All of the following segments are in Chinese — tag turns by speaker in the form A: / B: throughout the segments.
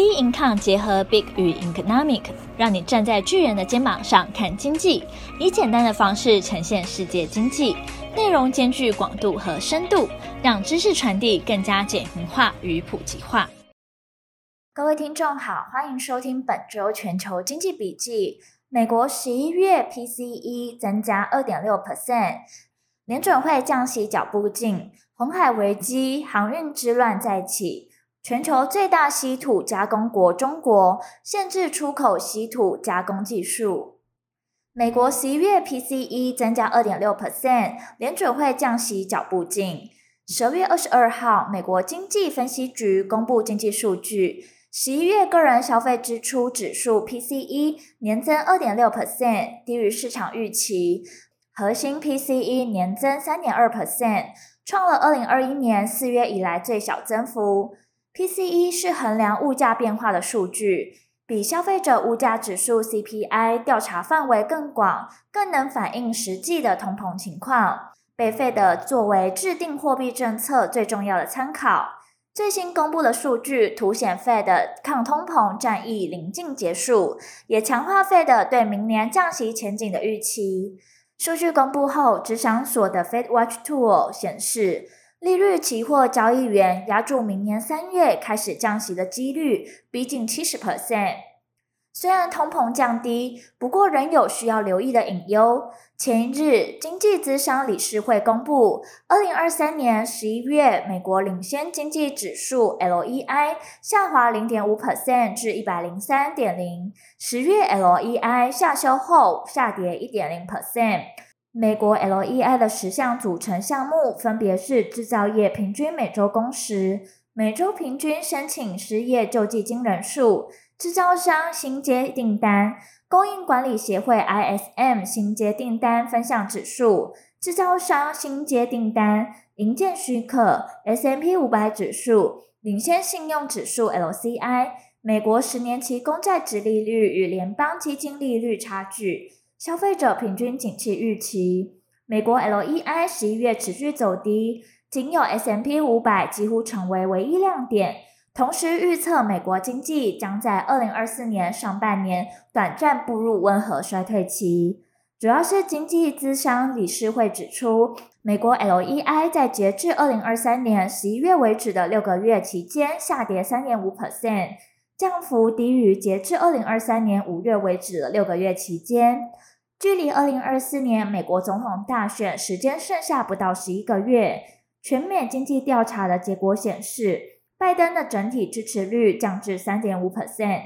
A: Bincom 结合 Big 与 Economic，让你站在巨人的肩膀上看经济，以简单的方式呈现世界经济，内容兼具广度和深度，让知识传递更加简明化与普及化。
B: 各位听众好，欢迎收听本周全球经济笔记。美国十一月 PCE 增加二点六 percent，联准会降息脚步近，红海危机、航运之乱再起。全球最大稀土加工国中国限制出口稀土加工技术。美国十一月 PCE 增加二点六 percent，联准会降息脚步近。十二月二十二号，美国经济分析局公布经济数据，十一月个人消费支出指数 PCE 年增二点六 percent，低于市场预期。核心 PCE 年增三点二 percent，创了二零二一年四月以来最小增幅。PCE 是衡量物价变化的数据，比消费者物价指数 CPI 调查范围更广，更能反映实际的通膨情况，被 Fed 作为制定货币政策最重要的参考。最新公布的数据凸显 Fed 抗通膨战役临近结束，也强化 Fed 对明年降息前景的预期。数据公布后，只想所的 FedWatch Tool 显示。利率期货交易员押注明年三月开始降息的几率逼近七十 percent。虽然通膨降低，不过仍有需要留意的隐忧。前一日，经济咨商理事会公布，二零二三年十一月美国领先经济指数 LEI 下滑零点五 percent 至一百零三点零，十月 LEI 下修后下跌一点零 percent。美国 LEI 的十项组成项目分别是：制造业平均每周工时、每周平均申请失业救济金人数、制造商新接订单、供应管理协会 ISM 新接订单分项指数、制造商新接订单、营建许可 S&P 五百指数、领先信用指数 LCI、美国十年期公债殖利率与联邦基金利率差距。消费者平均景气预期，美国 LEI 十一月持续走低，仅有 S&P 五百几乎成为唯一亮点。同时预测美国经济将在二零二四年上半年短暂步入温和衰退期。主要是经济咨商理事会指出，美国 LEI 在截至二零二三年十一月为止的六个月期间下跌三点五 percent，降幅低于截至二零二三年五月为止的六个月期间。距离二零二四年美国总统大选时间剩下不到十一个月，全美经济调查的结果显示，拜登的整体支持率降至三点五 percent，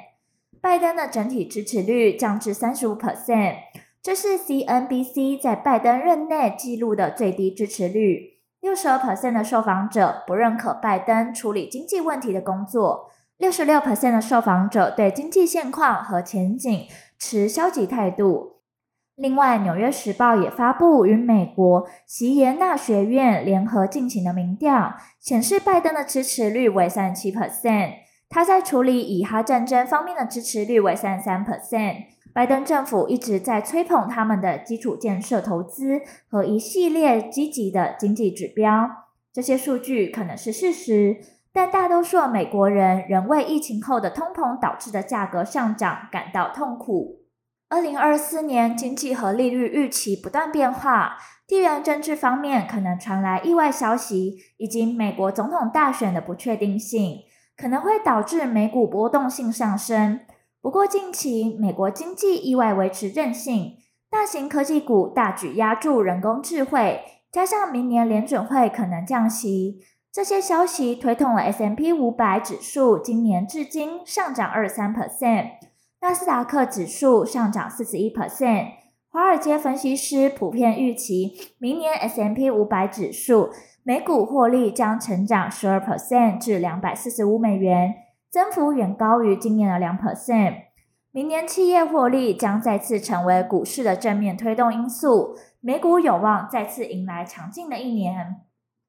B: 拜登的整体支持率降至三十五 percent，这是 CNBC 在拜登任内记录的最低支持率。六十二 percent 的受访者不认可拜登处理经济问题的工作，六十六 percent 的受访者对经济现况和前景持消极态度。另外，《纽约时报》也发布与美国席耶纳学院联合进行的民调，显示拜登的支持率为三十七 percent，他在处理以哈战争方面的支持率为三十三 percent。拜登政府一直在吹捧他们的基础建设投资和一系列积极的经济指标，这些数据可能是事实，但大多数美国人仍为疫情后的通膨导致的价格上涨感到痛苦。二零二四年经济和利率预期不断变化，地缘政治方面可能传来意外消息，以及美国总统大选的不确定性，可能会导致美股波动性上升。不过近期美国经济意外维持韧性，大型科技股大举押注人工智慧，加上明年联准会可能降息，这些消息推动了 S M P 五百指数今年至今上涨二三 percent。纳斯达克指数上涨四十一 percent，华尔街分析师普遍预期明年 S M P 五百指数每股获利将成长十二 percent 至两百四十五美元，增幅远高于今年的两 percent。明年企业获利将再次成为股市的正面推动因素，美股有望再次迎来强劲的一年。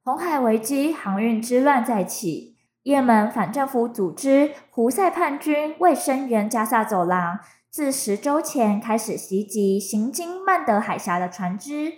B: 红海危机，航运之乱再起。也门反政府组织胡塞叛军为声援加萨走廊，自十周前开始袭击行经曼德海峡的船只。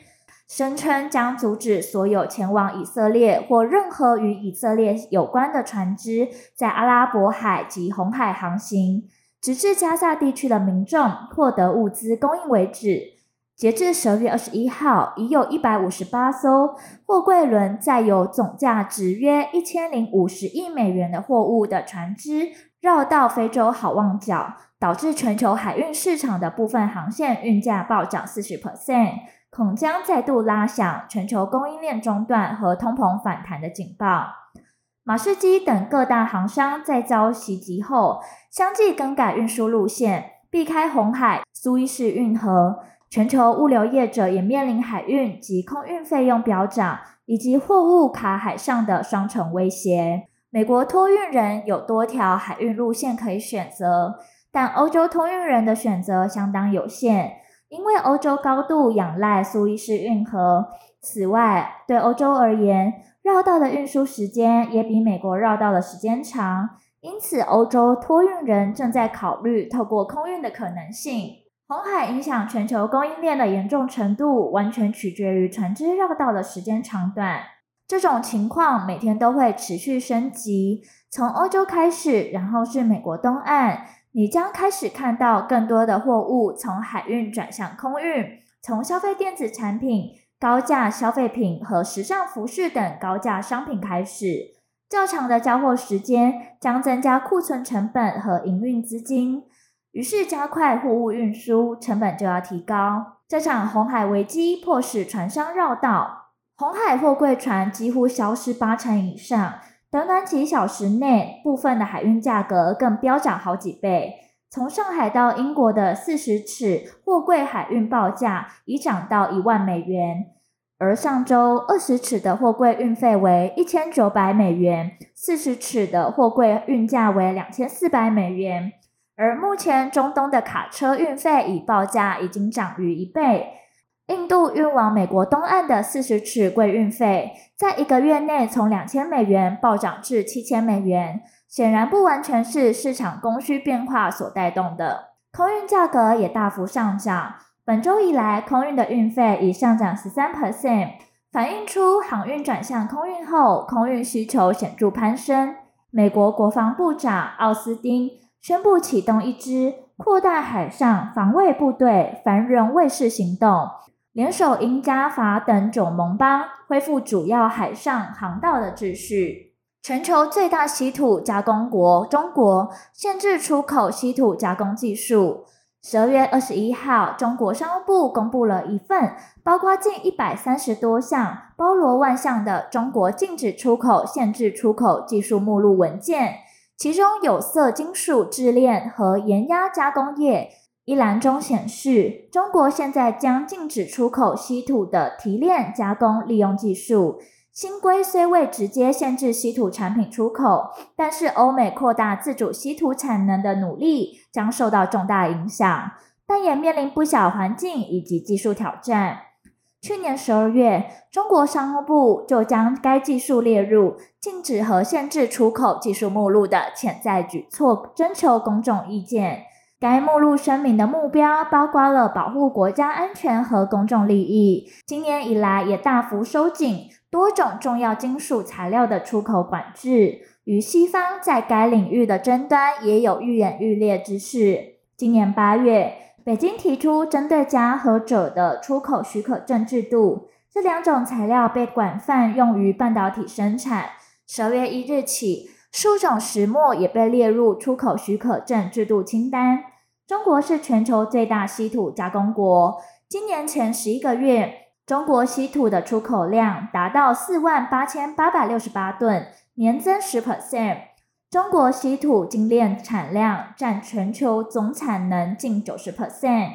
B: 声称将阻止所有前往以色列或任何与以色列有关的船只在阿拉伯海及红海航行，直至加萨地区的民众获得物资供应为止。截至十月二十一号，已有一百五十八艘货柜轮载有总价值约一千零五十亿美元的货物的船只绕道非洲好望角，导致全球海运市场的部分航线运价暴涨四十 percent，恐将再度拉响全球供应链中断和通膨反弹的警报。马士基等各大航商在遭袭击后，相继更改运输路线，避开红海、苏伊士运河。全球物流业者也面临海运及空运费用飙涨，以及货物卡海上的双重威胁。美国托运人有多条海运路线可以选择，但欧洲托运人的选择相当有限，因为欧洲高度仰赖苏伊士运河。此外，对欧洲而言，绕道的运输时间也比美国绕道的时间长，因此欧洲托运人正在考虑透过空运的可能性。红海影响全球供应链的严重程度，完全取决于船只绕道的时间长短。这种情况每天都会持续升级。从欧洲开始，然后是美国东岸，你将开始看到更多的货物从海运转向空运，从消费电子产品、高价消费品和时尚服饰等高价商品开始。较长的交货时间将增加库存成本和营运资金。于是加快货物运输，成本就要提高。这场红海危机迫使船商绕道，红海货柜船几乎消失八成以上。短短几小时内，部分的海运价格更飙涨好几倍。从上海到英国的四十尺货柜海运报价已涨到一万美元，而上周二十尺的货柜运费为一千九百美元，四十尺的货柜运价为两千四百美元。而目前，中东的卡车运费已报价已经涨逾一倍。印度运往美国东岸的四十尺柜运费，在一个月内从两千美元暴涨至七千美元，显然不完全是市场供需变化所带动的。空运价格也大幅上涨，本周以来，空运的运费已上涨十三 percent，反映出航运转向空运后，空运需求显著攀升。美国国防部长奥斯汀。宣布启动一支扩大海上防卫部队繁荣卫士行动，联手英加法等九盟邦，恢复主要海上航道的秩序。全球最大稀土加工国中国限制出口稀土加工技术。十二月二十一号，中国商务部公布了一份包括近一百三十多项、包罗万象的中国禁止出口、限制出口技术目录文件。其中有色金属冶炼和盐压加工业一栏中显示，中国现在将禁止出口稀土的提炼加工利用技术。新规虽未直接限制稀土产品出口，但是欧美扩大自主稀土产能的努力将受到重大影响，但也面临不小环境以及技术挑战。去年十二月，中国商务部就将该技术列入禁止和限制出口技术目录的潜在举措，征求公众意见。该目录声明的目标包括了保护国家安全和公众利益。今年以来，也大幅收紧多种重要金属材料的出口管制，与西方在该领域的争端也有愈演愈烈之势。今年八月。北京提出针对镓和鍺的出口许可证制度，这两种材料被广泛用于半导体生产。十二月一日起，数种石墨也被列入出口许可证制度清单。中国是全球最大稀土加工国，今年前十一个月，中国稀土的出口量达到四万八千八百六十八吨，年增十 percent。中国稀土精炼产量占全球总产能近九十 percent。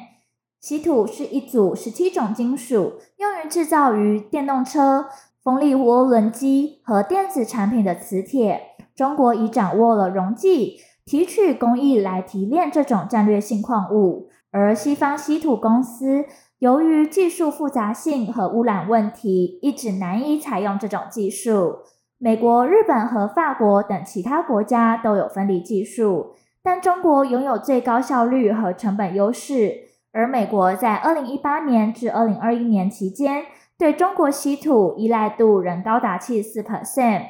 B: 稀土是一组十七种金属，用于制造于电动车、风力涡轮机和电子产品的磁铁。中国已掌握了溶剂提取工艺来提炼这种战略性矿物，而西方稀土公司由于技术复杂性和污染问题，一直难以采用这种技术。美国、日本和法国等其他国家都有分离技术，但中国拥有最高效率和成本优势。而美国在二零一八年至二零二一年期间，对中国稀土依赖度仍高达七十四 percent。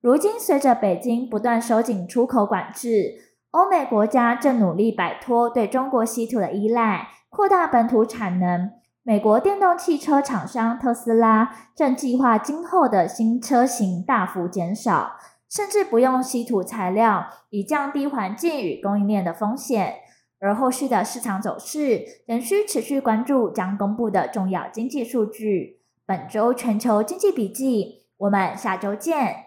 B: 如今，随着北京不断收紧出口管制，欧美国家正努力摆脱对中国稀土的依赖，扩大本土产能。美国电动汽车厂商特斯拉正计划今后的新车型大幅减少，甚至不用稀土材料，以降低环境与供应链的风险。而后续的市场走势仍需持续关注将公布的重要经济数据。本周全球经济笔记，我们下周见。